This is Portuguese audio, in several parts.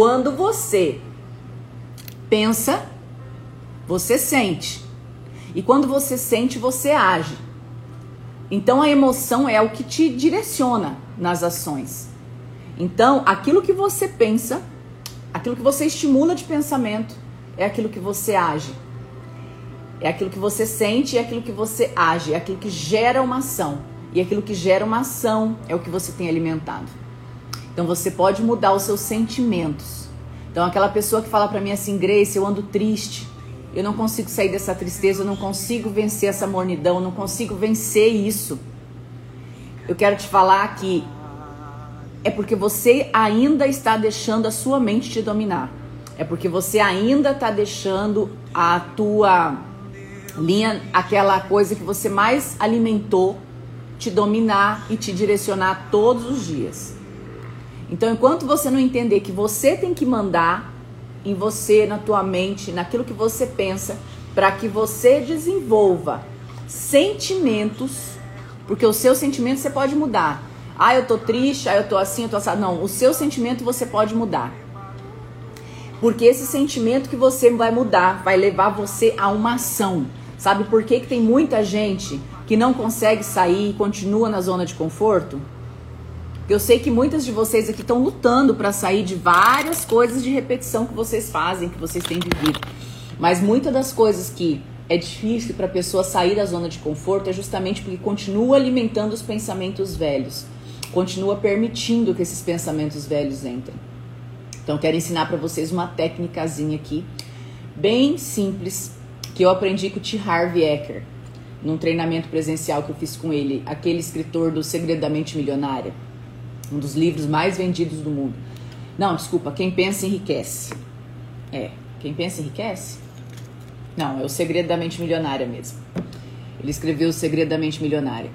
quando você pensa, você sente. E quando você sente, você age. Então a emoção é o que te direciona nas ações. Então, aquilo que você pensa, aquilo que você estimula de pensamento, é aquilo que você age. É aquilo que você sente e é aquilo que você age, é aquilo que gera uma ação. E aquilo que gera uma ação é o que você tem alimentado. Então você pode mudar os seus sentimentos. Então aquela pessoa que fala para mim assim, Grace, eu ando triste, eu não consigo sair dessa tristeza, eu não consigo vencer essa mornidão, eu não consigo vencer isso. Eu quero te falar que é porque você ainda está deixando a sua mente te dominar. É porque você ainda está deixando a tua linha, aquela coisa que você mais alimentou, te dominar e te direcionar todos os dias. Então, enquanto você não entender que você tem que mandar, em você, na tua mente, naquilo que você pensa, para que você desenvolva sentimentos, porque o seu sentimento você pode mudar. Ah, eu tô triste, ah, eu tô assim, eu tô assim. Não, o seu sentimento você pode mudar. Porque esse sentimento que você vai mudar vai levar você a uma ação. Sabe por que, que tem muita gente que não consegue sair e continua na zona de conforto? Eu sei que muitas de vocês aqui estão lutando para sair de várias coisas de repetição que vocês fazem, que vocês têm vivido. Mas muitas das coisas que é difícil para a pessoa sair da zona de conforto é justamente porque continua alimentando os pensamentos velhos, continua permitindo que esses pensamentos velhos entrem. Então, quero ensinar para vocês uma técnicazinha aqui, bem simples, que eu aprendi com o T. Harvey Eker, num treinamento presencial que eu fiz com ele, aquele escritor do Segredamente Milionária um dos livros mais vendidos do mundo. Não, desculpa, Quem Pensa Enriquece. É, Quem Pensa Enriquece? Não, é o Segredo da Mente Milionária mesmo. Ele escreveu o Segredo da Mente Milionária.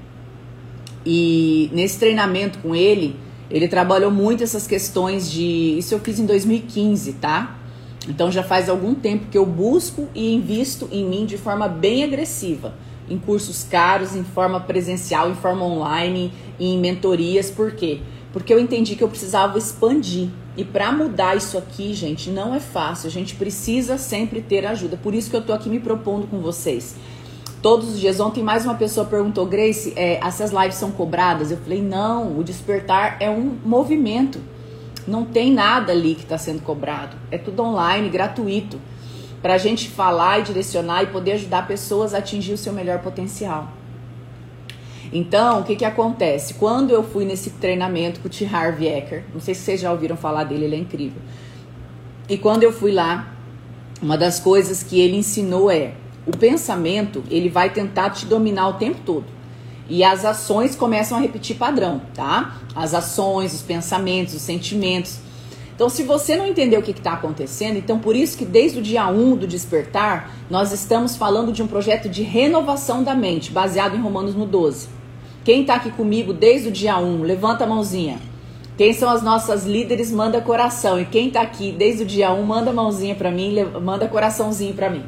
E nesse treinamento com ele, ele trabalhou muito essas questões de. Isso eu fiz em 2015, tá? Então já faz algum tempo que eu busco e invisto em mim de forma bem agressiva. Em cursos caros, em forma presencial, em forma online, em mentorias, por quê? Eu entendi que eu precisava expandir. E para mudar isso aqui, gente, não é fácil. A gente precisa sempre ter ajuda. Por isso que eu tô aqui me propondo com vocês. Todos os dias. Ontem mais uma pessoa perguntou, Grace, é, essas lives são cobradas? Eu falei, não, o despertar é um movimento. Não tem nada ali que está sendo cobrado. É tudo online, gratuito. Para a gente falar e direcionar e poder ajudar pessoas a atingir o seu melhor potencial. Então, o que que acontece? Quando eu fui nesse treinamento com o T. Harvey Eker, não sei se vocês já ouviram falar dele, ele é incrível. E quando eu fui lá, uma das coisas que ele ensinou é: o pensamento, ele vai tentar te dominar o tempo todo. E as ações começam a repetir padrão, tá? As ações, os pensamentos, os sentimentos. Então, se você não entender o que está acontecendo, então por isso que desde o dia 1 do despertar, nós estamos falando de um projeto de renovação da mente, baseado em Romanos no 12. Quem está aqui comigo desde o dia 1, levanta a mãozinha. Quem são as nossas líderes, manda coração. E quem está aqui desde o dia 1, manda mãozinha para mim, manda coraçãozinho para mim.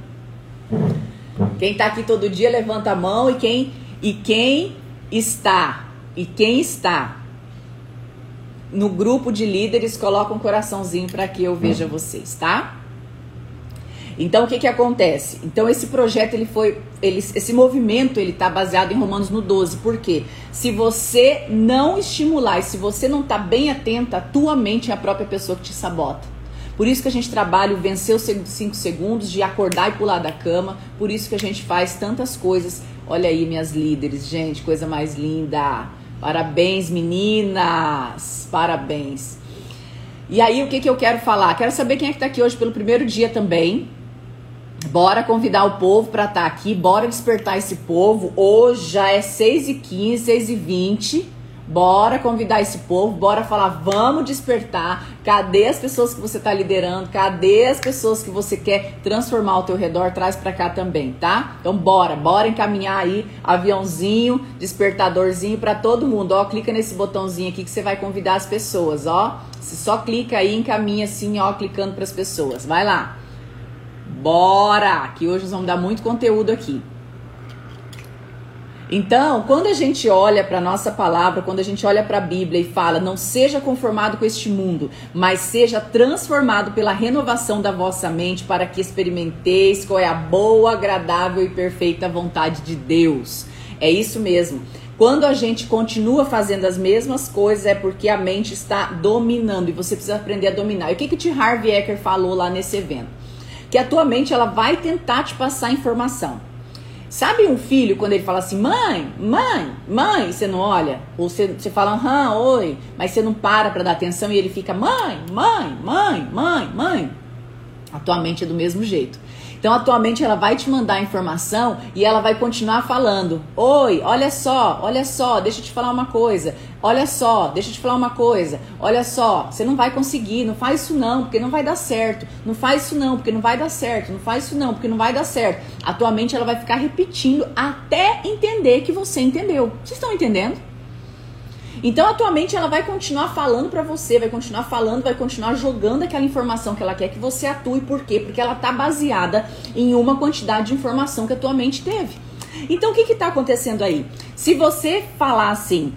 Quem está aqui todo dia, levanta a mão. E quem, e quem está, e quem está no grupo de líderes, coloca um coraçãozinho para que eu veja vocês, tá? Então o que que acontece? Então esse projeto ele foi, ele, esse movimento ele está baseado em Romanos no 12. Por quê? Se você não estimular e se você não está bem atenta, a tua mente é a própria pessoa que te sabota. Por isso que a gente trabalha o vencer os 5 segundos de acordar e pular da cama. Por isso que a gente faz tantas coisas. Olha aí, minhas líderes, gente, coisa mais linda. Parabéns, meninas! Parabéns! E aí, o que, que eu quero falar? Quero saber quem é que tá aqui hoje pelo primeiro dia também. Bora convidar o povo para estar tá aqui, bora despertar esse povo. Hoje já é 6h15, 6h20. Bora convidar esse povo, bora falar, vamos despertar. Cadê as pessoas que você está liderando? Cadê as pessoas que você quer transformar ao teu redor? Traz para cá também, tá? Então bora, bora encaminhar aí aviãozinho, despertadorzinho para todo mundo. Ó, clica nesse botãozinho aqui que você vai convidar as pessoas, ó. Você só clica aí, encaminha assim, ó, clicando para as pessoas. Vai lá. Bora, que hoje nós vamos dar muito conteúdo aqui. Então, quando a gente olha para a nossa palavra, quando a gente olha para a Bíblia e fala, não seja conformado com este mundo, mas seja transformado pela renovação da vossa mente, para que experimenteis qual é a boa, agradável e perfeita vontade de Deus. É isso mesmo. Quando a gente continua fazendo as mesmas coisas, é porque a mente está dominando e você precisa aprender a dominar. E o que, que o T. Harvey Eker falou lá nesse evento? Que a tua mente ela vai tentar te passar informação. Sabe um filho quando ele fala assim, mãe, mãe, mãe, você não olha? Ou você, você fala, aham, oi, mas você não para para dar atenção e ele fica, mãe, mãe, mãe, mãe, mãe. A tua mente é do mesmo jeito. Então a tua mente ela vai te mandar informação e ela vai continuar falando. Oi, olha só, olha só, deixa eu te falar uma coisa. Olha só, deixa eu te falar uma coisa. Olha só, você não vai conseguir, não faz isso não, porque não vai dar certo. Não faz isso não, porque não vai dar certo. Não faz isso não, porque não vai dar certo. A tua mente ela vai ficar repetindo até entender que você entendeu. Vocês estão entendendo? Então a tua mente ela vai continuar falando para você, vai continuar falando, vai continuar jogando aquela informação que ela quer que você atue. Por quê? Porque ela tá baseada em uma quantidade de informação que a tua mente teve. Então o que que tá acontecendo aí? Se você falar assim,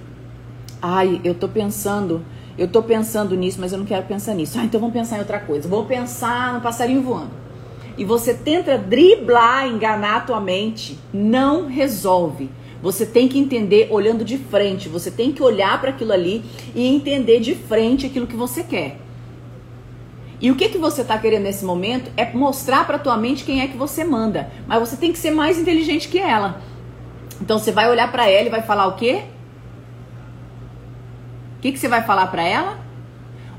ai, eu tô pensando, eu tô pensando nisso, mas eu não quero pensar nisso. Ah, então vamos pensar em outra coisa. Vou pensar no passarinho voando. E você tenta driblar, enganar a tua mente, não resolve. Você tem que entender olhando de frente, você tem que olhar para aquilo ali e entender de frente aquilo que você quer. E o que que você está querendo nesse momento é mostrar para tua mente quem é que você manda, mas você tem que ser mais inteligente que ela. Então você vai olhar para ela e vai falar o quê? O que que você vai falar para ela?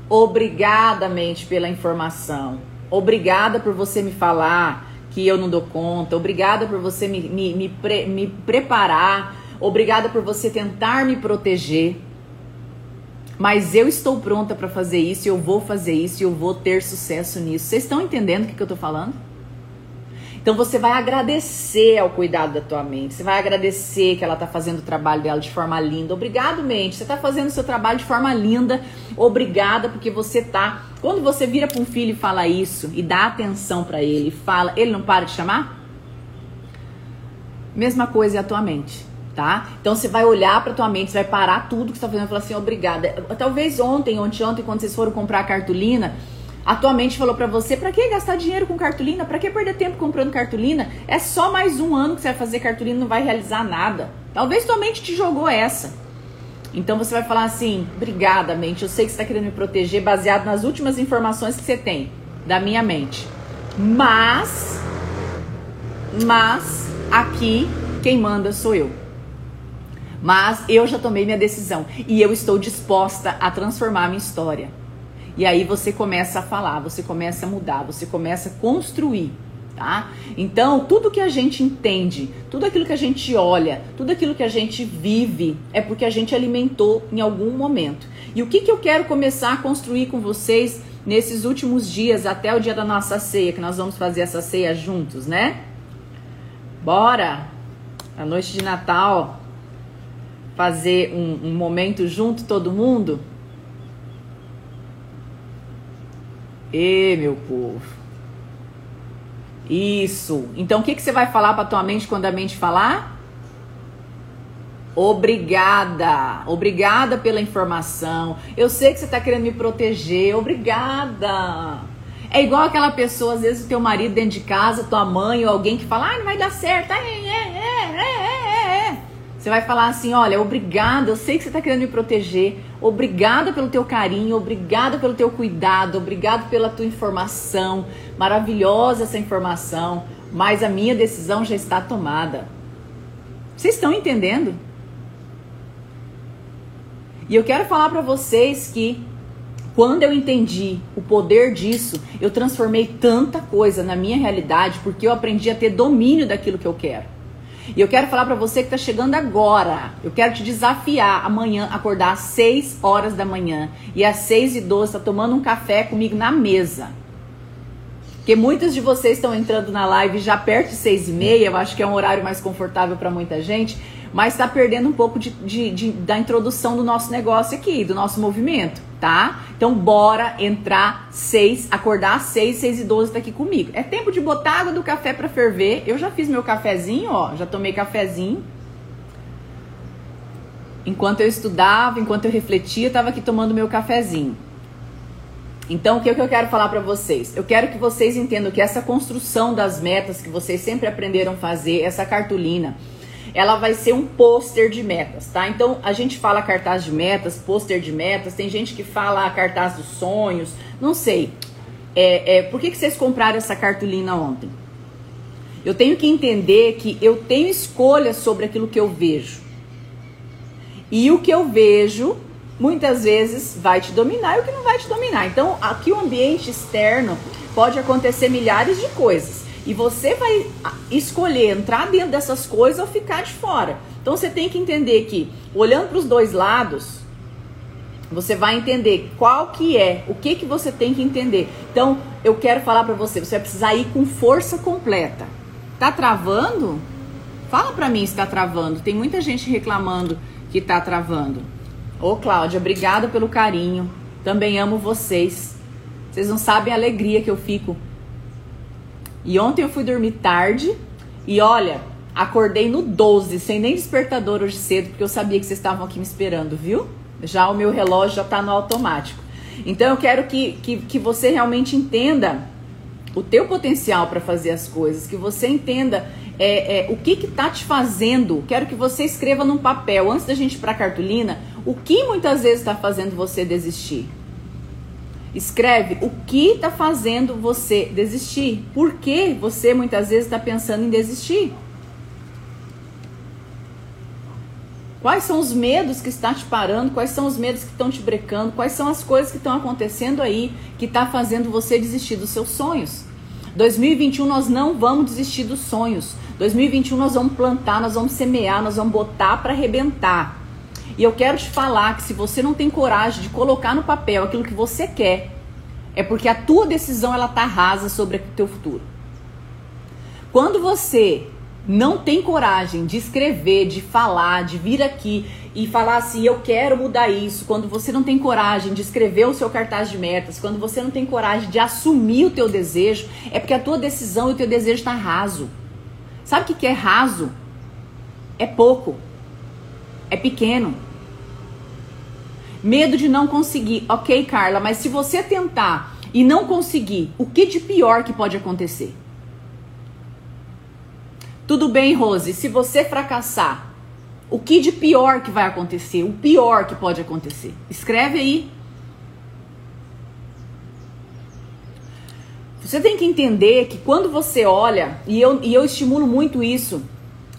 Obrigada, mente, pela informação. Obrigada por você me falar que eu não dou conta. Obrigada por você me, me, me, pre, me preparar. Obrigada por você tentar me proteger. Mas eu estou pronta para fazer isso, eu vou fazer isso eu vou ter sucesso nisso. Vocês estão entendendo o que, que eu estou falando? Então você vai agradecer ao cuidado da tua mente. Você vai agradecer que ela está fazendo o trabalho dela de forma linda. Obrigado, mente. Você está fazendo o seu trabalho de forma linda. Obrigada porque você está. Quando você vira para um filho e fala isso e dá atenção para ele, fala, ele não para de chamar? Mesma coisa é a tua mente tá? Então você vai olhar para tua mente, você vai parar tudo que você tá fazendo e falar assim, obrigada. Talvez ontem, ontem, ontem, quando vocês foram comprar a cartolina, a tua mente falou para você, para que gastar dinheiro com cartolina? Para que perder tempo comprando cartolina? É só mais um ano que você vai fazer cartolina, não vai realizar nada. Talvez tua mente te jogou essa. Então você vai falar assim: "Obrigada, mente. Eu sei que você está querendo me proteger baseado nas últimas informações que você tem da minha mente. Mas mas aqui quem manda sou eu. Mas eu já tomei minha decisão e eu estou disposta a transformar minha história. E aí você começa a falar, você começa a mudar, você começa a construir. Tá? Então, tudo que a gente entende, tudo aquilo que a gente olha, tudo aquilo que a gente vive, é porque a gente alimentou em algum momento. E o que, que eu quero começar a construir com vocês nesses últimos dias, até o dia da nossa ceia, que nós vamos fazer essa ceia juntos, né? Bora! A noite de Natal, fazer um, um momento junto, todo mundo? E meu povo. Isso. Então o que, que você vai falar para tua mente quando a mente falar? Obrigada. Obrigada pela informação. Eu sei que você está querendo me proteger. Obrigada. É igual aquela pessoa, às vezes, o teu marido dentro de casa, tua mãe ou alguém que fala, ah, não vai dar certo. é, é, é. Você vai falar assim: olha, obrigada, eu sei que você está querendo me proteger. Obrigada pelo teu carinho, obrigada pelo teu cuidado, obrigado pela tua informação. Maravilhosa essa informação, mas a minha decisão já está tomada. Vocês estão entendendo? E eu quero falar para vocês que quando eu entendi o poder disso, eu transformei tanta coisa na minha realidade porque eu aprendi a ter domínio daquilo que eu quero. E eu quero falar para você que está chegando agora. Eu quero te desafiar amanhã acordar às 6 horas da manhã e às 6 e 12 tá tomando um café comigo na mesa. Porque muitos de vocês estão entrando na live já perto de 6 e meia, eu acho que é um horário mais confortável para muita gente, mas está perdendo um pouco de, de, de, da introdução do nosso negócio aqui, do nosso movimento tá? Então bora entrar seis, acordar às seis, seis e doze tá aqui comigo. É tempo de botar água do café para ferver. Eu já fiz meu cafezinho, ó, já tomei cafezinho. enquanto eu estudava, enquanto eu refletia, eu estava aqui tomando meu cafezinho. Então, o que, é que eu quero falar para vocês? Eu quero que vocês entendam que essa construção das metas que vocês sempre aprenderam a fazer, essa cartolina, ela vai ser um pôster de metas, tá? Então, a gente fala cartaz de metas, pôster de metas, tem gente que fala cartaz dos sonhos, não sei. É, é, por que, que vocês compraram essa cartolina ontem? Eu tenho que entender que eu tenho escolha sobre aquilo que eu vejo. E o que eu vejo muitas vezes vai te dominar e o que não vai te dominar. Então, aqui o ambiente externo pode acontecer milhares de coisas. E você vai escolher entrar dentro dessas coisas ou ficar de fora. Então você tem que entender que, olhando para os dois lados, você vai entender qual que é, o que que você tem que entender. Então, eu quero falar para você, você vai precisar ir com força completa. Tá travando? Fala para mim se tá travando. Tem muita gente reclamando que tá travando. Ô, Cláudia, obrigada pelo carinho. Também amo vocês. Vocês não sabem a alegria que eu fico. E ontem eu fui dormir tarde e olha, acordei no 12, sem nem despertador hoje cedo, porque eu sabia que vocês estavam aqui me esperando, viu? Já o meu relógio já está no automático. Então eu quero que, que, que você realmente entenda o teu potencial para fazer as coisas, que você entenda é, é, o que está te fazendo. Quero que você escreva num papel, antes da gente ir para a cartolina, o que muitas vezes está fazendo você desistir. Escreve o que está fazendo você desistir. Por que você muitas vezes está pensando em desistir? Quais são os medos que está te parando? Quais são os medos que estão te brecando? Quais são as coisas que estão acontecendo aí que está fazendo você desistir dos seus sonhos? 2021 nós não vamos desistir dos sonhos. 2021 nós vamos plantar, nós vamos semear, nós vamos botar para arrebentar. E eu quero te falar que se você não tem coragem de colocar no papel aquilo que você quer, é porque a tua decisão ela tá rasa sobre o teu futuro. Quando você não tem coragem de escrever, de falar, de vir aqui e falar assim, eu quero mudar isso, quando você não tem coragem de escrever o seu cartaz de metas, quando você não tem coragem de assumir o teu desejo, é porque a tua decisão e o teu desejo está raso. Sabe o que é raso? É pouco. É pequeno. Medo de não conseguir. Ok, Carla, mas se você tentar e não conseguir, o que de pior que pode acontecer? Tudo bem, Rose, se você fracassar, o que de pior que vai acontecer? O pior que pode acontecer? Escreve aí. Você tem que entender que quando você olha, e eu, e eu estimulo muito isso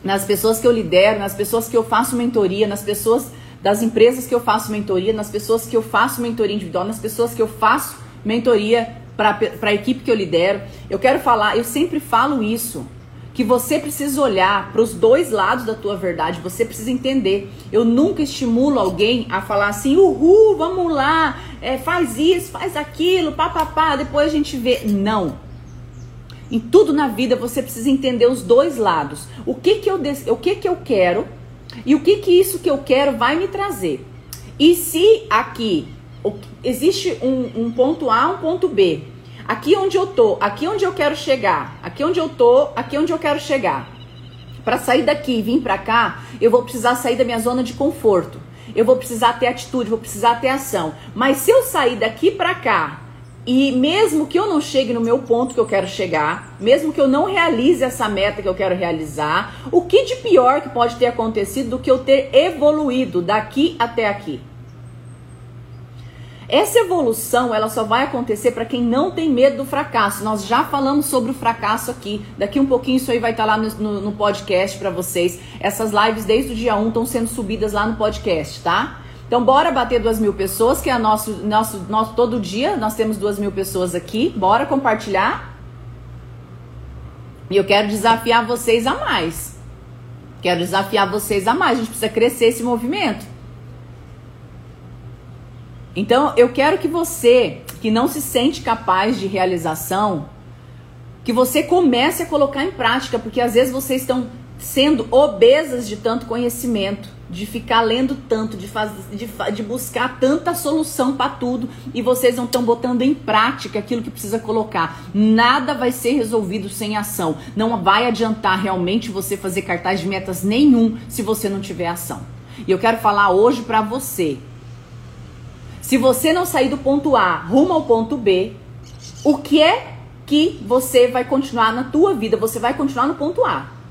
nas pessoas que eu lidero, nas pessoas que eu faço mentoria, nas pessoas das empresas que eu faço mentoria, nas pessoas que eu faço mentoria individual, nas pessoas que eu faço mentoria para a equipe que eu lidero. Eu quero falar, eu sempre falo isso, que você precisa olhar para os dois lados da tua verdade, você precisa entender. Eu nunca estimulo alguém a falar assim, uhul, vamos lá, é, faz isso, faz aquilo, papapá, depois a gente vê. Não. Em tudo na vida você precisa entender os dois lados. O que que eu, o que que eu quero e o que que isso que eu quero vai me trazer. E se aqui existe um, um ponto A, um ponto B, aqui onde eu tô, aqui onde eu quero chegar, aqui onde eu tô, aqui onde eu quero chegar. Para sair daqui e vir para cá, eu vou precisar sair da minha zona de conforto. Eu vou precisar ter atitude, vou precisar ter ação. Mas se eu sair daqui para cá e mesmo que eu não chegue no meu ponto que eu quero chegar, mesmo que eu não realize essa meta que eu quero realizar, o que de pior que pode ter acontecido do que eu ter evoluído daqui até aqui? Essa evolução, ela só vai acontecer para quem não tem medo do fracasso. Nós já falamos sobre o fracasso aqui. Daqui um pouquinho isso aí vai estar tá lá no, no, no podcast para vocês. Essas lives desde o dia 1 estão sendo subidas lá no podcast, tá? Então, bora bater duas mil pessoas, que é nosso, nosso, nosso todo dia. Nós temos duas mil pessoas aqui. Bora compartilhar. E eu quero desafiar vocês a mais. Quero desafiar vocês a mais. A gente precisa crescer esse movimento. Então, eu quero que você, que não se sente capaz de realização, que você comece a colocar em prática, porque às vezes vocês estão sendo obesas de tanto conhecimento de ficar lendo tanto, de, faz, de, de buscar tanta solução para tudo e vocês não estão botando em prática aquilo que precisa colocar. Nada vai ser resolvido sem ação. Não vai adiantar realmente você fazer cartaz de metas nenhum se você não tiver ação. E eu quero falar hoje para você. Se você não sair do ponto A rumo ao ponto B, o que é que você vai continuar na tua vida? Você vai continuar no ponto A.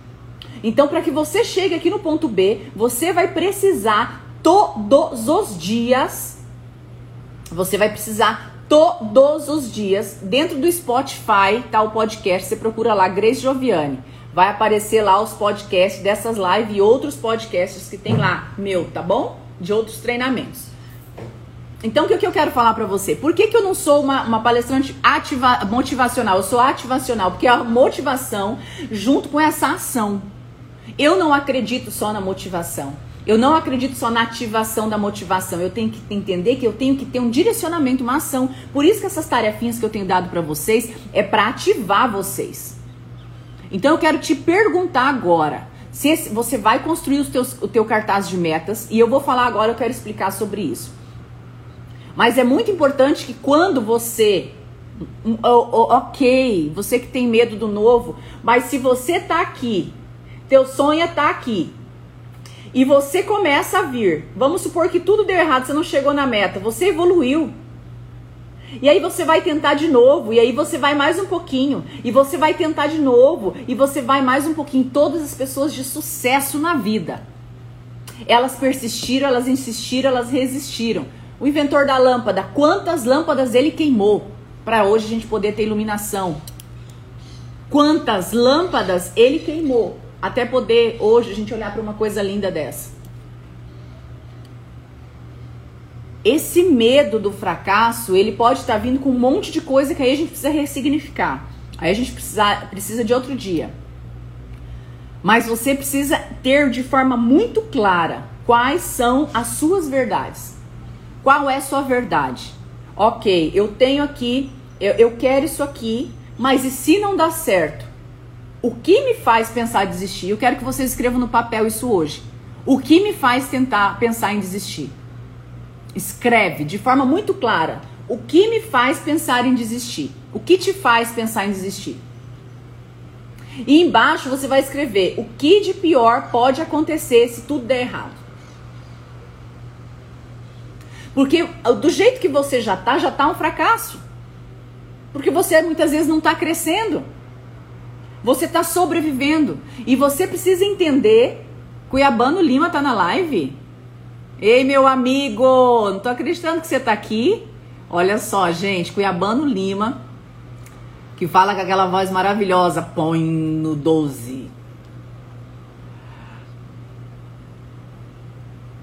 Então, para que você chegue aqui no ponto B, você vai precisar todos os dias. Você vai precisar todos os dias dentro do Spotify, tá o podcast, você procura lá Grace Joviane. Vai aparecer lá os podcasts dessas lives e outros podcasts que tem lá, meu, tá bom? De outros treinamentos. Então, o que, eu quero falar para você? Por que, que eu não sou uma, uma palestrante ativa, motivacional? Eu sou ativacional, porque a motivação junto com essa ação. Eu não acredito só na motivação. Eu não acredito só na ativação da motivação. Eu tenho que entender que eu tenho que ter um direcionamento, uma ação. Por isso que essas tarefinhas que eu tenho dado para vocês é para ativar vocês. Então eu quero te perguntar agora, se você vai construir os teus, o teu cartaz de metas e eu vou falar agora, eu quero explicar sobre isso. Mas é muito importante que quando você ok, você que tem medo do novo, mas se você tá aqui teu sonho é estar tá aqui. E você começa a vir. Vamos supor que tudo deu errado, você não chegou na meta, você evoluiu. E aí você vai tentar de novo, e aí você vai mais um pouquinho, e você vai tentar de novo, e você vai mais um pouquinho. Todas as pessoas de sucesso na vida. Elas persistiram, elas insistiram, elas resistiram. O inventor da lâmpada, quantas lâmpadas ele queimou para hoje a gente poder ter iluminação? Quantas lâmpadas ele queimou até poder hoje a gente olhar para uma coisa linda dessa. Esse medo do fracasso, ele pode estar vindo com um monte de coisa que aí a gente precisa ressignificar. Aí a gente precisa, precisa de outro dia. Mas você precisa ter de forma muito clara quais são as suas verdades. Qual é a sua verdade? Ok, eu tenho aqui, eu, eu quero isso aqui, mas e se não dá certo? O que me faz pensar em desistir? Eu quero que vocês escrevam no papel isso hoje. O que me faz tentar pensar em desistir? Escreve de forma muito clara. O que me faz pensar em desistir? O que te faz pensar em desistir? E embaixo você vai escrever o que de pior pode acontecer se tudo der errado. Porque do jeito que você já tá, já tá um fracasso. Porque você muitas vezes não está crescendo. Você está sobrevivendo. E você precisa entender. Cuiabano Lima tá na live? Ei, meu amigo, não tô acreditando que você tá aqui. Olha só, gente, Cuiabano Lima, que fala com aquela voz maravilhosa, põe no 12.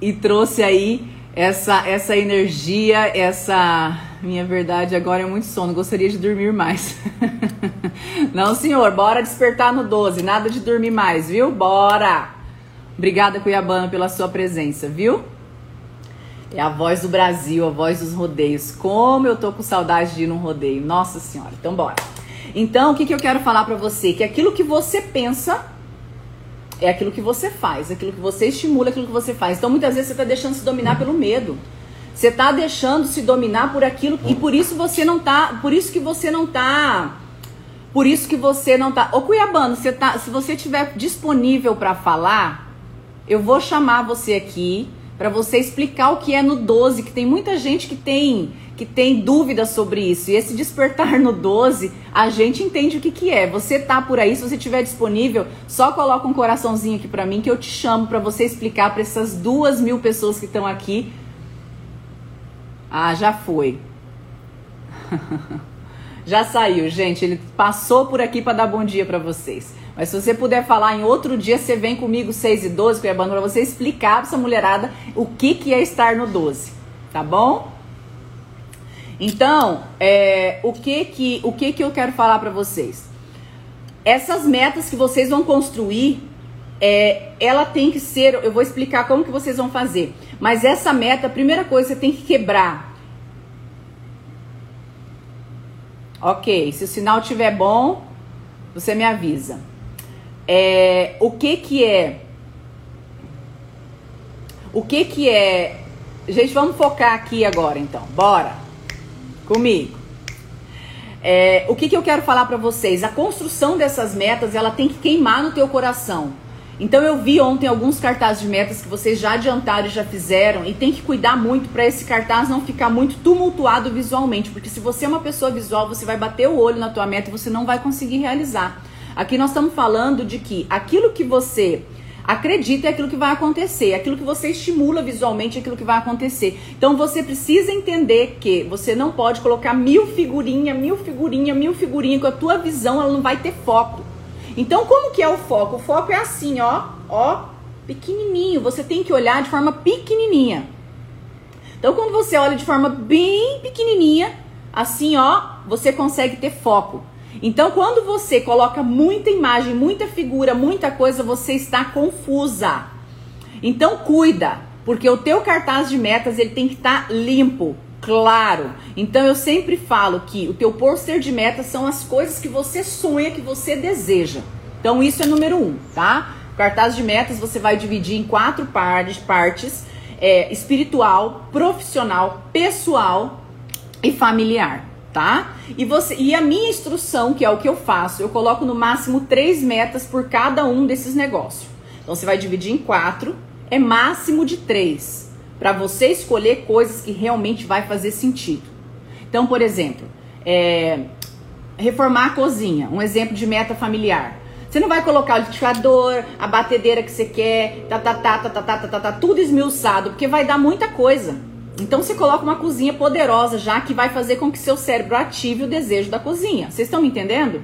E trouxe aí essa essa energia, essa minha verdade agora é muito sono, gostaria de dormir mais. Não, senhor, bora despertar no 12, nada de dormir mais, viu? Bora! Obrigada, Cuiabana, pela sua presença, viu? É a voz do Brasil, a voz dos rodeios. Como eu tô com saudade de ir num rodeio. Nossa senhora, então bora. Então, o que, que eu quero falar para você? Que aquilo que você pensa é aquilo que você faz, aquilo que você estimula, aquilo que você faz. Então, muitas vezes você tá deixando se dominar pelo medo. Você está deixando se dominar por aquilo e por isso você não tá, por isso que você não tá, por isso que você não tá. Ô Cuiabano, você tá, se você tiver disponível para falar, eu vou chamar você aqui para você explicar o que é no 12, que tem muita gente que tem que tem dúvidas sobre isso. E esse despertar no 12, a gente entende o que, que é. Você tá por aí, se você tiver disponível, só coloca um coraçãozinho aqui para mim que eu te chamo para você explicar para essas duas mil pessoas que estão aqui ah, já foi. já saiu, gente. Ele passou por aqui para dar bom dia para vocês. Mas se você puder falar em outro dia, você vem comigo 6 e 12, Cuiabano, para você explicar para essa mulherada o que, que é estar no 12. Tá bom? Então, é, o que que o que que eu quero falar para vocês? Essas metas que vocês vão construir, é, ela tem que ser. Eu vou explicar como que vocês vão fazer. Mas essa meta, a primeira coisa, você tem que quebrar. Ok, se o sinal estiver bom, você me avisa. É, o que que é? O que que é? Gente, vamos focar aqui agora então. Bora. Comigo. É, o que, que eu quero falar para vocês? A construção dessas metas, ela tem que queimar no teu coração. Então eu vi ontem alguns cartazes de metas que vocês já adiantaram e já fizeram e tem que cuidar muito para esse cartaz não ficar muito tumultuado visualmente, porque se você é uma pessoa visual, você vai bater o olho na tua meta e você não vai conseguir realizar. Aqui nós estamos falando de que aquilo que você acredita é aquilo que vai acontecer, aquilo que você estimula visualmente é aquilo que vai acontecer. Então você precisa entender que você não pode colocar mil figurinha, mil figurinha, mil figurinha, com a tua visão ela não vai ter foco. Então, como que é o foco? O foco é assim, ó, ó, pequenininho. Você tem que olhar de forma pequenininha. Então, quando você olha de forma bem pequenininha, assim, ó, você consegue ter foco. Então, quando você coloca muita imagem, muita figura, muita coisa, você está confusa. Então, cuida, porque o teu cartaz de metas ele tem que estar tá limpo, claro. Então eu sempre falo que o teu pôster de metas são as coisas que você sonha, que você deseja. Então isso é número um, tá? Cartaz de metas você vai dividir em quatro partes, partes é, espiritual, profissional, pessoal e familiar, tá? E você e a minha instrução, que é o que eu faço, eu coloco no máximo três metas por cada um desses negócios. Então você vai dividir em quatro, é máximo de três para você escolher coisas que realmente vai fazer sentido. Então, por exemplo, é, reformar a cozinha, um exemplo de meta familiar. Você não vai colocar o liquidificador, a batedeira que você quer, tá, tá, tá, tá, tá, tá, tá, tá, tá, tudo esmiuçado, porque vai dar muita coisa. Então você coloca uma cozinha poderosa já que vai fazer com que seu cérebro ative o desejo da cozinha. Vocês estão me entendendo?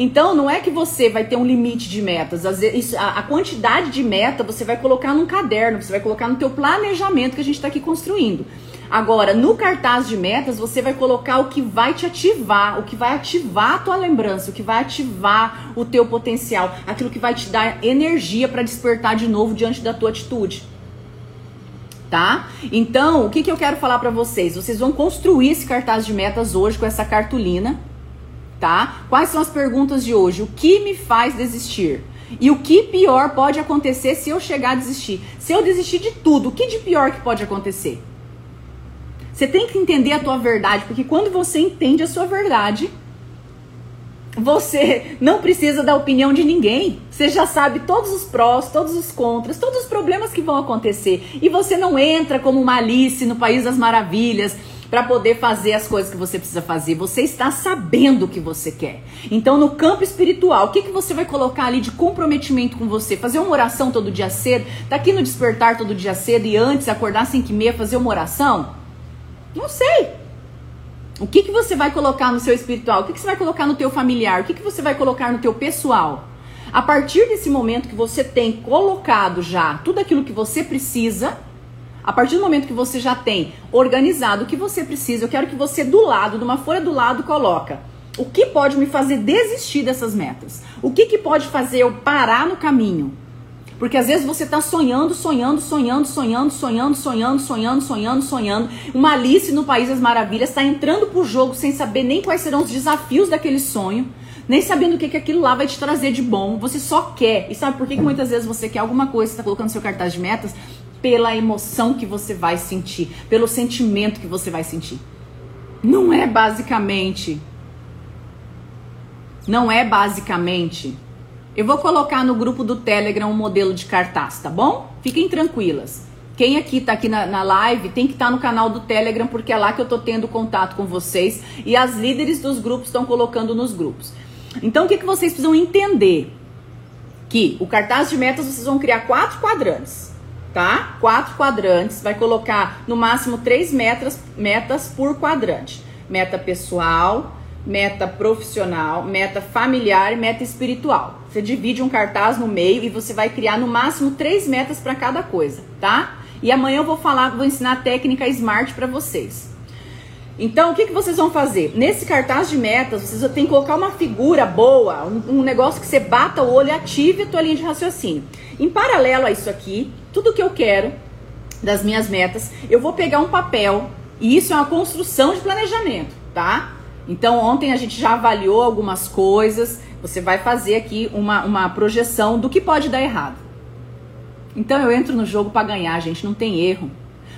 Então, não é que você vai ter um limite de metas. Vezes, a, a, quantidade de meta você vai colocar num caderno, você vai colocar no teu planejamento que a gente está aqui construindo. Agora, no cartaz de metas, você vai colocar o que vai te ativar, o que vai ativar a tua lembrança, o que vai ativar o teu potencial, aquilo que vai te dar energia para despertar de novo diante da tua atitude. Tá? Então, o que, que eu quero falar para vocês? Vocês vão construir esse cartaz de metas hoje com essa cartolina tá? Quais são as perguntas de hoje? O que me faz desistir? E o que pior pode acontecer se eu chegar a desistir? Se eu desistir de tudo, o que de pior que pode acontecer? Você tem que entender a tua verdade, porque quando você entende a sua verdade, você não precisa da opinião de ninguém. Você já sabe todos os prós, todos os contras, todos os problemas que vão acontecer. E você não entra como uma Alice no País das Maravilhas para poder fazer as coisas que você precisa fazer. Você está sabendo o que você quer. Então, no campo espiritual, o que, que você vai colocar ali de comprometimento com você? Fazer uma oração todo dia cedo? Tá aqui no despertar todo dia cedo e antes acordar às 5 e meia fazer uma oração? Não sei. O que, que você vai colocar no seu espiritual? O que, que você vai colocar no teu familiar? O que, que você vai colocar no teu pessoal? A partir desse momento que você tem colocado já tudo aquilo que você precisa, a partir do momento que você já tem organizado o que você precisa, eu quero que você do lado, de uma folha do lado, coloca o que pode me fazer desistir dessas metas? O que, que pode fazer eu parar no caminho? Porque às vezes você está sonhando, sonhando, sonhando, sonhando, sonhando, sonhando, sonhando, sonhando, sonhando. Uma Alice no País das Maravilhas está entrando pro jogo sem saber nem quais serão os desafios daquele sonho, nem sabendo o que, que aquilo lá vai te trazer de bom. Você só quer. E sabe por que, que muitas vezes você quer alguma coisa, está colocando seu cartaz de metas? Pela emoção que você vai sentir, pelo sentimento que você vai sentir. Não é basicamente. Não é basicamente. Eu vou colocar no grupo do Telegram um modelo de cartaz, tá bom? Fiquem tranquilas. Quem aqui tá aqui na, na live tem que estar tá no canal do Telegram, porque é lá que eu tô tendo contato com vocês e as líderes dos grupos estão colocando nos grupos. Então, o que, que vocês precisam entender? Que o cartaz de metas vocês vão criar quatro quadrantes tá? Quatro quadrantes, vai colocar no máximo três metas, metas por quadrante: meta pessoal, meta profissional, meta familiar e meta espiritual. Você divide um cartaz no meio e você vai criar no máximo três metas para cada coisa, tá? E amanhã eu vou falar, vou ensinar a técnica Smart para vocês. Então, o que, que vocês vão fazer? Nesse cartaz de metas, vocês têm que colocar uma figura boa, um, um negócio que você bata o olho e ative a tua linha de raciocínio. Em paralelo a isso aqui, tudo que eu quero das minhas metas, eu vou pegar um papel e isso é uma construção de planejamento, tá? Então ontem a gente já avaliou algumas coisas, você vai fazer aqui uma, uma projeção do que pode dar errado. Então eu entro no jogo para ganhar, gente, não tem erro.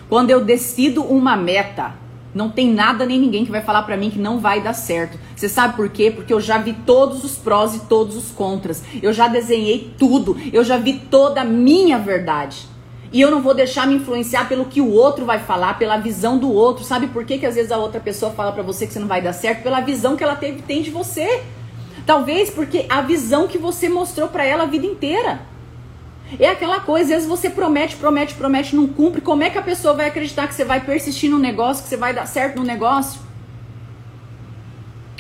Quando eu decido uma meta, Não tem nada nem ninguém que vai falar para mim que não vai dar certo. Você sabe por quê? Porque eu já vi todos os prós e todos os contras. Eu já desenhei tudo. Eu já vi toda a minha verdade. E eu não vou deixar me influenciar pelo que o outro vai falar, pela visão do outro. Sabe por quê que às vezes a outra pessoa fala para você que você não vai dar certo? Pela visão que ela teve, tem de você. Talvez porque a visão que você mostrou para ela a vida inteira. É aquela coisa, às vezes você promete, promete, promete, não cumpre. Como é que a pessoa vai acreditar que você vai persistir no negócio, que você vai dar certo no negócio?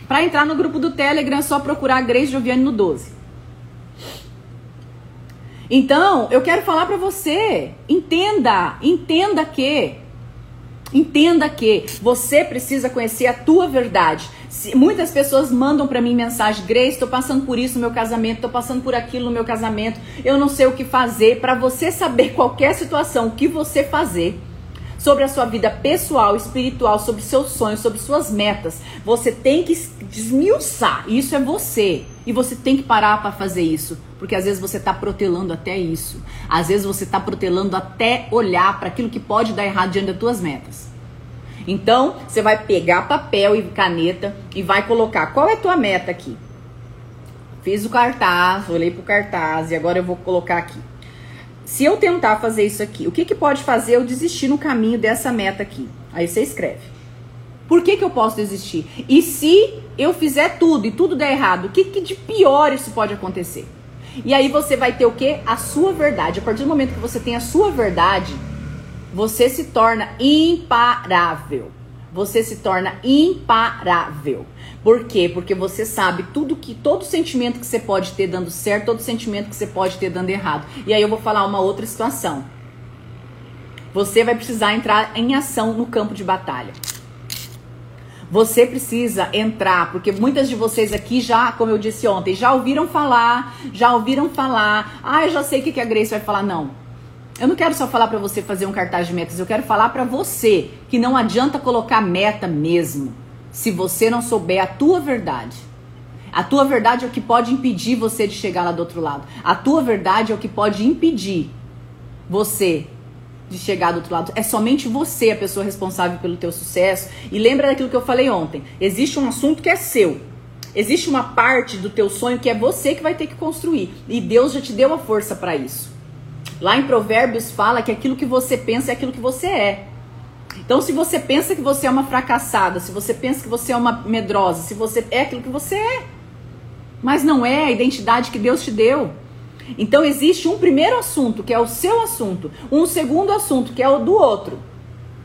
Para entrar no grupo do Telegram é só procurar a Grace Joviane no 12. Então, eu quero falar para você, entenda, entenda que entenda que você precisa conhecer a tua verdade. Se, muitas pessoas mandam para mim mensagem, Grace, estou passando por isso no meu casamento, estou passando por aquilo no meu casamento, eu não sei o que fazer. Para você saber qualquer situação, o que você fazer sobre a sua vida pessoal, espiritual, sobre seus sonhos, sobre suas metas, você tem que desmiuçar. Isso é você. E você tem que parar para fazer isso. Porque às vezes você está protelando até isso. Às vezes você está protelando até olhar para aquilo que pode dar errado diante das tuas metas. Então, você vai pegar papel e caneta e vai colocar qual é a tua meta aqui. Fiz o cartaz, olhei pro cartaz e agora eu vou colocar aqui. Se eu tentar fazer isso aqui, o que, que pode fazer eu desistir no caminho dessa meta aqui? Aí você escreve. Por que, que eu posso desistir? E se eu fizer tudo e tudo der errado, o que, que de pior isso pode acontecer? E aí você vai ter o que? A sua verdade. A partir do momento que você tem a sua verdade, você se torna imparável. Você se torna imparável. Por quê? Porque você sabe tudo que todo sentimento que você pode ter dando certo, todo sentimento que você pode ter dando errado. E aí eu vou falar uma outra situação. Você vai precisar entrar em ação no campo de batalha. Você precisa entrar, porque muitas de vocês aqui já, como eu disse ontem, já ouviram falar, já ouviram falar. Ah, eu já sei o que a Grace vai falar. Não. Eu não quero só falar para você fazer um cartaz de metas, eu quero falar para você que não adianta colocar meta mesmo, se você não souber a tua verdade. A tua verdade é o que pode impedir você de chegar lá do outro lado. A tua verdade é o que pode impedir você de chegar do outro lado. É somente você a pessoa responsável pelo teu sucesso. E lembra daquilo que eu falei ontem. Existe um assunto que é seu. Existe uma parte do teu sonho que é você que vai ter que construir. E Deus já te deu a força para isso. Lá em Provérbios fala que aquilo que você pensa é aquilo que você é. Então, se você pensa que você é uma fracassada, se você pensa que você é uma medrosa, se você é aquilo que você é, mas não é a identidade que Deus te deu. Então existe um primeiro assunto, que é o seu assunto, um segundo assunto, que é o do outro.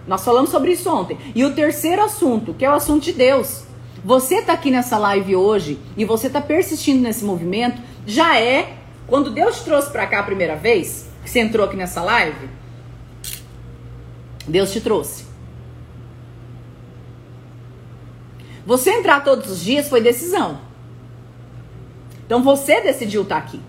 Nós falamos sobre isso ontem. E o terceiro assunto, que é o assunto de Deus. Você está aqui nessa live hoje e você está persistindo nesse movimento, já é quando Deus trouxe para cá a primeira vez, que você entrou aqui nessa live, Deus te trouxe. Você entrar todos os dias foi decisão. Então você decidiu estar tá aqui.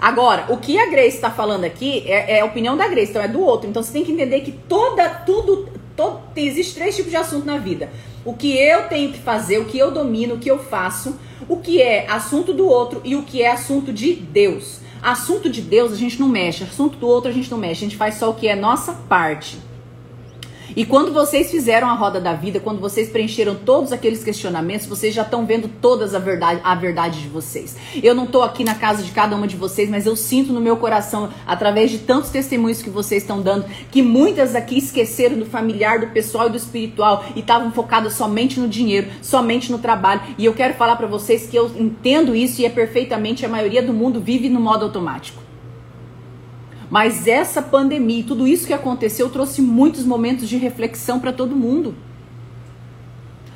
Agora, o que a Grace está falando aqui é, é, a opinião da Grace, então é do outro. Então você tem que entender que toda, tudo, todo, existe três tipos de assunto na vida. O que eu tenho que fazer, o que eu domino, o que eu faço, o que é assunto do outro e o que é assunto de Deus. Assunto de Deus a gente não mexe, assunto do outro a gente não mexe, a gente faz só o que é nossa parte. E quando vocês fizeram a roda da vida, quando vocês preencheram todos aqueles questionamentos, vocês já estão vendo todas a verdade, a verdade de vocês. Eu não estou aqui na casa de cada uma de vocês, mas eu sinto no meu coração, através de tantos testemunhos que vocês estão dando, que muitas aqui esqueceram do familiar, do pessoal e do espiritual e estavam focadas somente no dinheiro, somente no trabalho. E eu quero falar para vocês que eu entendo isso e é perfeitamente a maioria do mundo vive no modo automático. Mas essa pandemia, tudo isso que aconteceu, trouxe muitos momentos de reflexão para todo mundo.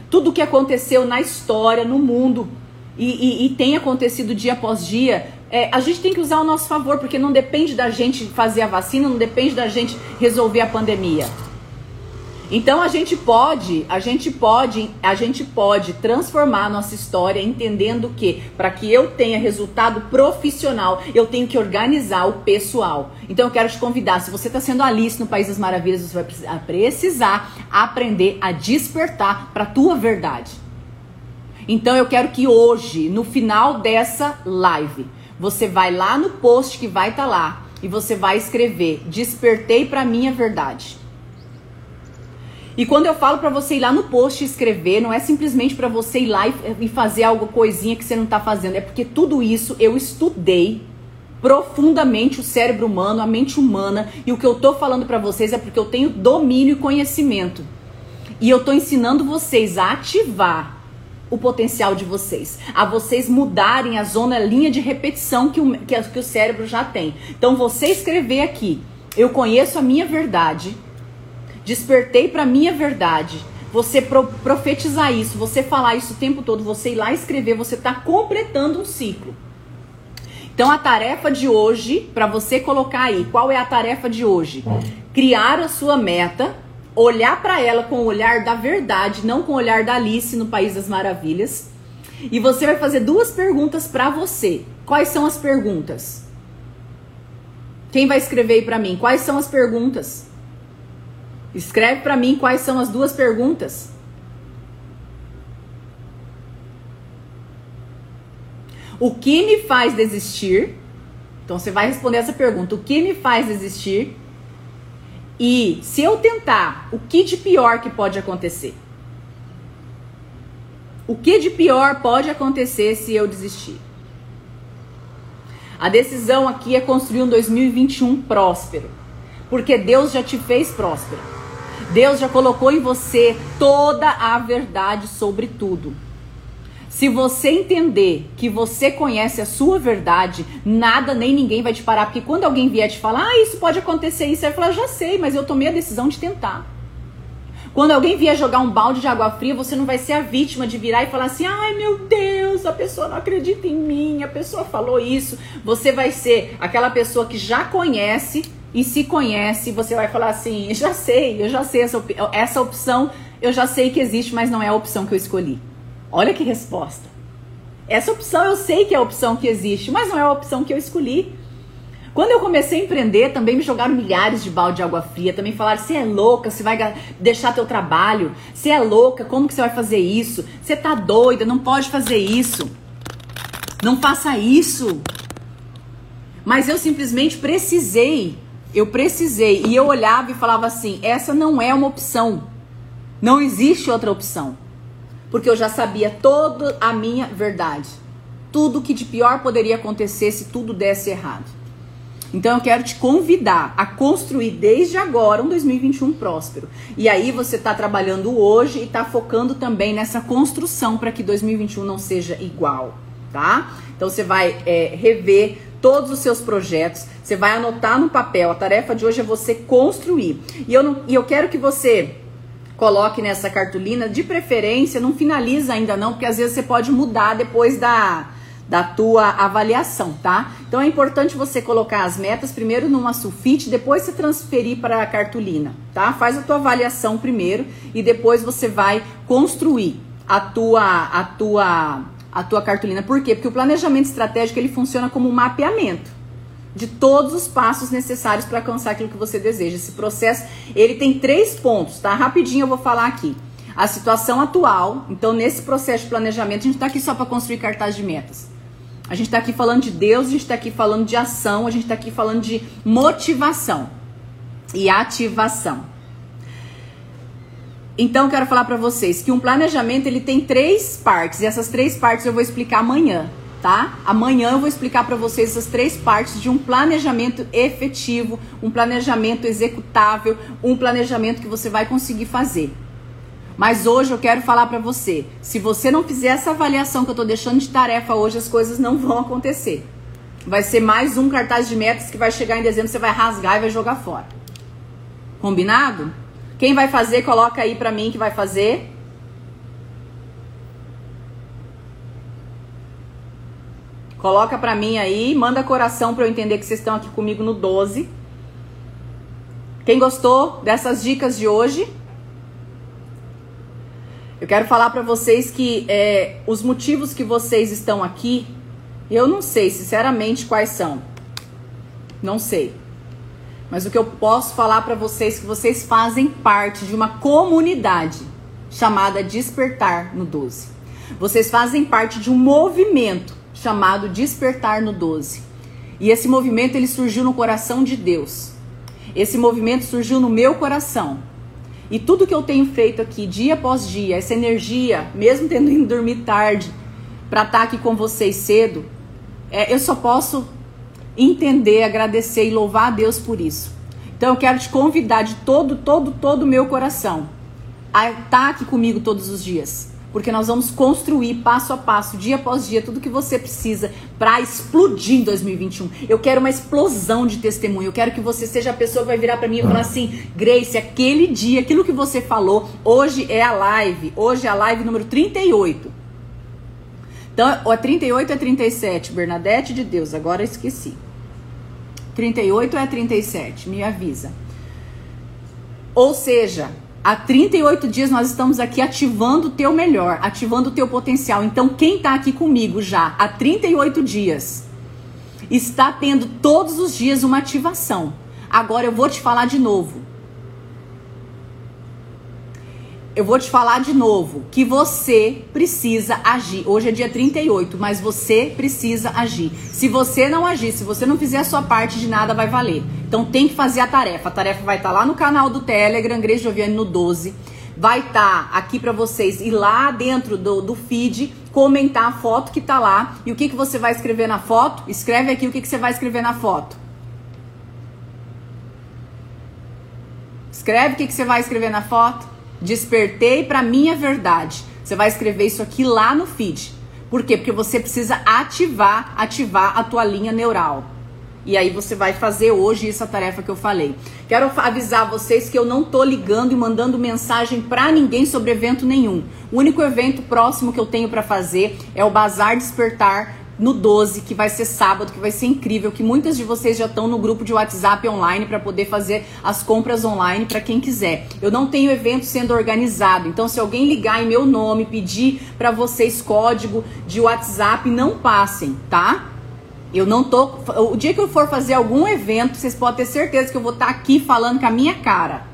Tudo o que aconteceu na história, no mundo, e, e, e, tem acontecido dia após dia, é, a gente tem que usar o nosso favor, porque não depende da gente fazer a vacina, não depende da gente resolver a pandemia. Então a gente pode, a gente pode, a gente pode transformar nossa história entendendo que para que eu tenha resultado profissional, eu tenho que organizar o pessoal. Então eu quero te convidar, se você está sendo Alice no País das Maravilhas, você vai precisar aprender a despertar para a tua verdade. Então eu quero que hoje, no final dessa live, você vai lá no post que vai estar tá lá e você vai escrever: "Despertei para minha verdade". E quando eu falo para você ir lá no post e escrever, não é simplesmente para você ir lá e fazer algo coisinha que você não tá fazendo, é porque tudo isso eu estudei profundamente o cérebro humano, a mente humana, e o que eu tô falando para vocês é porque eu tenho domínio e conhecimento. E eu tô ensinando vocês a ativar o potencial de vocês, a vocês mudarem a zona linha de repetição que o, que, que o cérebro já tem. Então você escrever aqui, eu conheço a minha verdade, despertei para minha verdade. Você pro, profetizar isso, você falar isso o tempo todo, você ir lá escrever, você está completando um ciclo. Então a tarefa de hoje, para você colocar aí, qual é a tarefa de hoje? Criar a sua meta, olhar para ela com o olhar da verdade, não com o olhar da Alice no País das Maravilhas. E você vai fazer duas perguntas para você. Quais são as perguntas? Quem vai escrever aí para mim? Quais são as perguntas? Escreve para mim quais são as duas perguntas. O que me faz desistir? Então você vai responder essa pergunta: o que me faz desistir? E se eu tentar, o que de pior que pode acontecer? O que de pior pode acontecer se eu desistir? A decisão aqui é construir um 2021 próspero, porque Deus já te fez próspero. Deus já colocou em você toda a verdade sobre tudo. Se você entender que você conhece a sua verdade, nada nem ninguém vai te parar. Porque quando alguém vier te falar, ah, isso pode acontecer, isso, você vai falar, já sei, mas eu tomei a decisão de tentar. Quando alguém vier jogar um balde de água fria, você não vai ser a vítima de virar e falar assim: ai meu Deus, a pessoa não acredita em mim, a pessoa falou isso. Você vai ser aquela pessoa que já conhece e se conhece, você vai falar assim: já sei, eu já sei essa, op essa opção, eu já sei que existe, mas não é a opção que eu escolhi. Olha que resposta. Essa opção eu sei que é a opção que existe, mas não é a opção que eu escolhi. Quando eu comecei a empreender, também me jogaram milhares de balde de água fria, também falaram: "Você é louca, você vai deixar teu trabalho? Você é louca, como que você vai fazer isso? Você tá doida, não pode fazer isso. Não faça isso". Mas eu simplesmente precisei. Eu precisei e eu olhava e falava assim: "Essa não é uma opção. Não existe outra opção" porque eu já sabia toda a minha verdade. Tudo que de pior poderia acontecer se tudo desse errado. Então eu quero te convidar a construir desde agora um 2021 próspero. E aí você está trabalhando hoje e está focando também nessa construção para que 2021 não seja igual, tá? Então você vai é, rever todos os seus projetos, você vai anotar no papel. A tarefa de hoje é você construir. E eu, não, e eu quero que você coloque nessa cartolina, de preferência, não finaliza ainda não, porque às vezes você pode mudar depois da, da tua avaliação, tá? Então é importante você colocar as metas primeiro numa sulfite, depois você transferir para a cartolina, tá? Faz a tua avaliação primeiro e depois você vai construir a tua a tua a tua cartolina. Por quê? Porque o planejamento estratégico ele funciona como um mapeamento de todos os passos necessários para alcançar aquilo que você deseja. Esse processo, ele tem três pontos, tá? Rapidinho eu vou falar aqui. A situação atual, então nesse processo de planejamento, a gente está aqui só para construir cartaz de metas. A gente está aqui falando de Deus, a gente está aqui falando de ação, a gente está aqui falando de motivação e ativação. Então, quero falar para vocês que um planejamento ele tem três partes e essas três partes eu vou explicar amanhã tá? Amanhã eu vou explicar para vocês essas três partes de um planejamento efetivo, um planejamento executável, um planejamento que você vai conseguir fazer. Mas hoje eu quero falar para você, se você não fizer essa avaliação que eu tô deixando de tarefa hoje, as coisas não vão acontecer. Vai ser mais um cartaz de metas que vai chegar em dezembro, você vai rasgar e vai jogar fora. Combinado? Quem vai fazer, coloca aí para mim que vai fazer. Coloca pra mim aí, manda coração pra eu entender que vocês estão aqui comigo no 12. Quem gostou dessas dicas de hoje? Eu quero falar para vocês que é, os motivos que vocês estão aqui, eu não sei sinceramente quais são. Não sei. Mas o que eu posso falar para vocês é que vocês fazem parte de uma comunidade chamada Despertar no 12. Vocês fazem parte de um movimento chamado Despertar no 12. E esse movimento ele surgiu no coração de Deus. Esse movimento surgiu no meu coração. E tudo que eu tenho feito aqui, dia após dia, essa energia, mesmo tendo ido dormir tarde, para estar tá aqui com vocês cedo, é, eu só posso entender, agradecer e louvar a Deus por isso. Então eu quero te convidar de todo, todo, todo o meu coração a estar aqui comigo todos os dias porque nós vamos construir passo a passo, dia após dia, tudo que você precisa para explodir em 2021. Eu quero uma explosão de testemunho. Eu quero que você seja a pessoa que vai virar para mim e falar assim: Grace, aquele dia, aquilo que você falou, hoje é a live. Hoje é a live número 38. Então, ou é 38 ou é 37? Bernadette de Deus, agora eu esqueci. 38 ou é 37? Me avisa. Ou seja, Há 38 dias nós estamos aqui ativando o teu melhor, ativando o teu potencial. Então, quem está aqui comigo já há 38 dias está tendo todos os dias uma ativação. Agora eu vou te falar de novo. Eu vou te falar de novo que você precisa agir. Hoje é dia 38, mas você precisa agir. Se você não agir, se você não fizer a sua parte, de nada vai valer. Então tem que fazer a tarefa. A tarefa vai estar tá lá no canal do Telegram, Grace Joviane no 12. Vai estar tá aqui para vocês ir lá dentro do, do feed, comentar a foto que tá lá. E o que, que você vai escrever na foto? Escreve aqui o que, que você vai escrever na foto. Escreve o que, que você vai escrever na foto. Despertei para minha verdade. Você vai escrever isso aqui lá no feed. Por quê? Porque você precisa ativar, ativar a tua linha neural. E aí você vai fazer hoje essa tarefa que eu falei. Quero avisar vocês que eu não tô ligando e mandando mensagem para ninguém sobre evento nenhum. O único evento próximo que eu tenho para fazer é o Bazar Despertar no 12, que vai ser sábado, que vai ser incrível, que muitas de vocês já estão no grupo de WhatsApp online para poder fazer as compras online para quem quiser. Eu não tenho evento sendo organizado, então se alguém ligar em meu nome, pedir para vocês código de WhatsApp, não passem, tá? Eu não tô. O dia que eu for fazer algum evento, vocês podem ter certeza que eu vou estar tá aqui falando com a minha cara.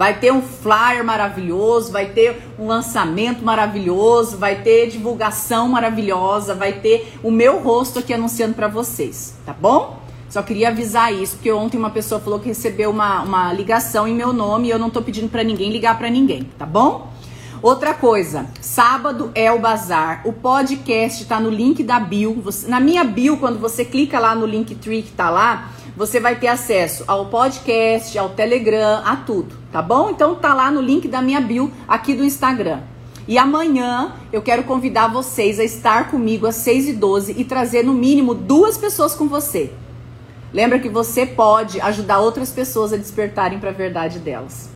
Vai ter um flyer maravilhoso, vai ter um lançamento maravilhoso, vai ter divulgação maravilhosa, vai ter o meu rosto aqui anunciando para vocês, tá bom? Só queria avisar isso, porque ontem uma pessoa falou que recebeu uma, uma ligação em meu nome e eu não tô pedindo para ninguém ligar para ninguém, tá bom? Outra coisa, sábado é o bazar. O podcast tá no link da bio. Você, na minha bio, quando você clica lá no link tree que tá lá, você vai ter acesso ao podcast, ao Telegram, a tudo, tá bom? Então tá lá no link da minha bio aqui do Instagram. E amanhã eu quero convidar vocês a estar comigo às 6 e 12 e trazer no mínimo duas pessoas com você. Lembra que você pode ajudar outras pessoas a despertarem para a verdade delas.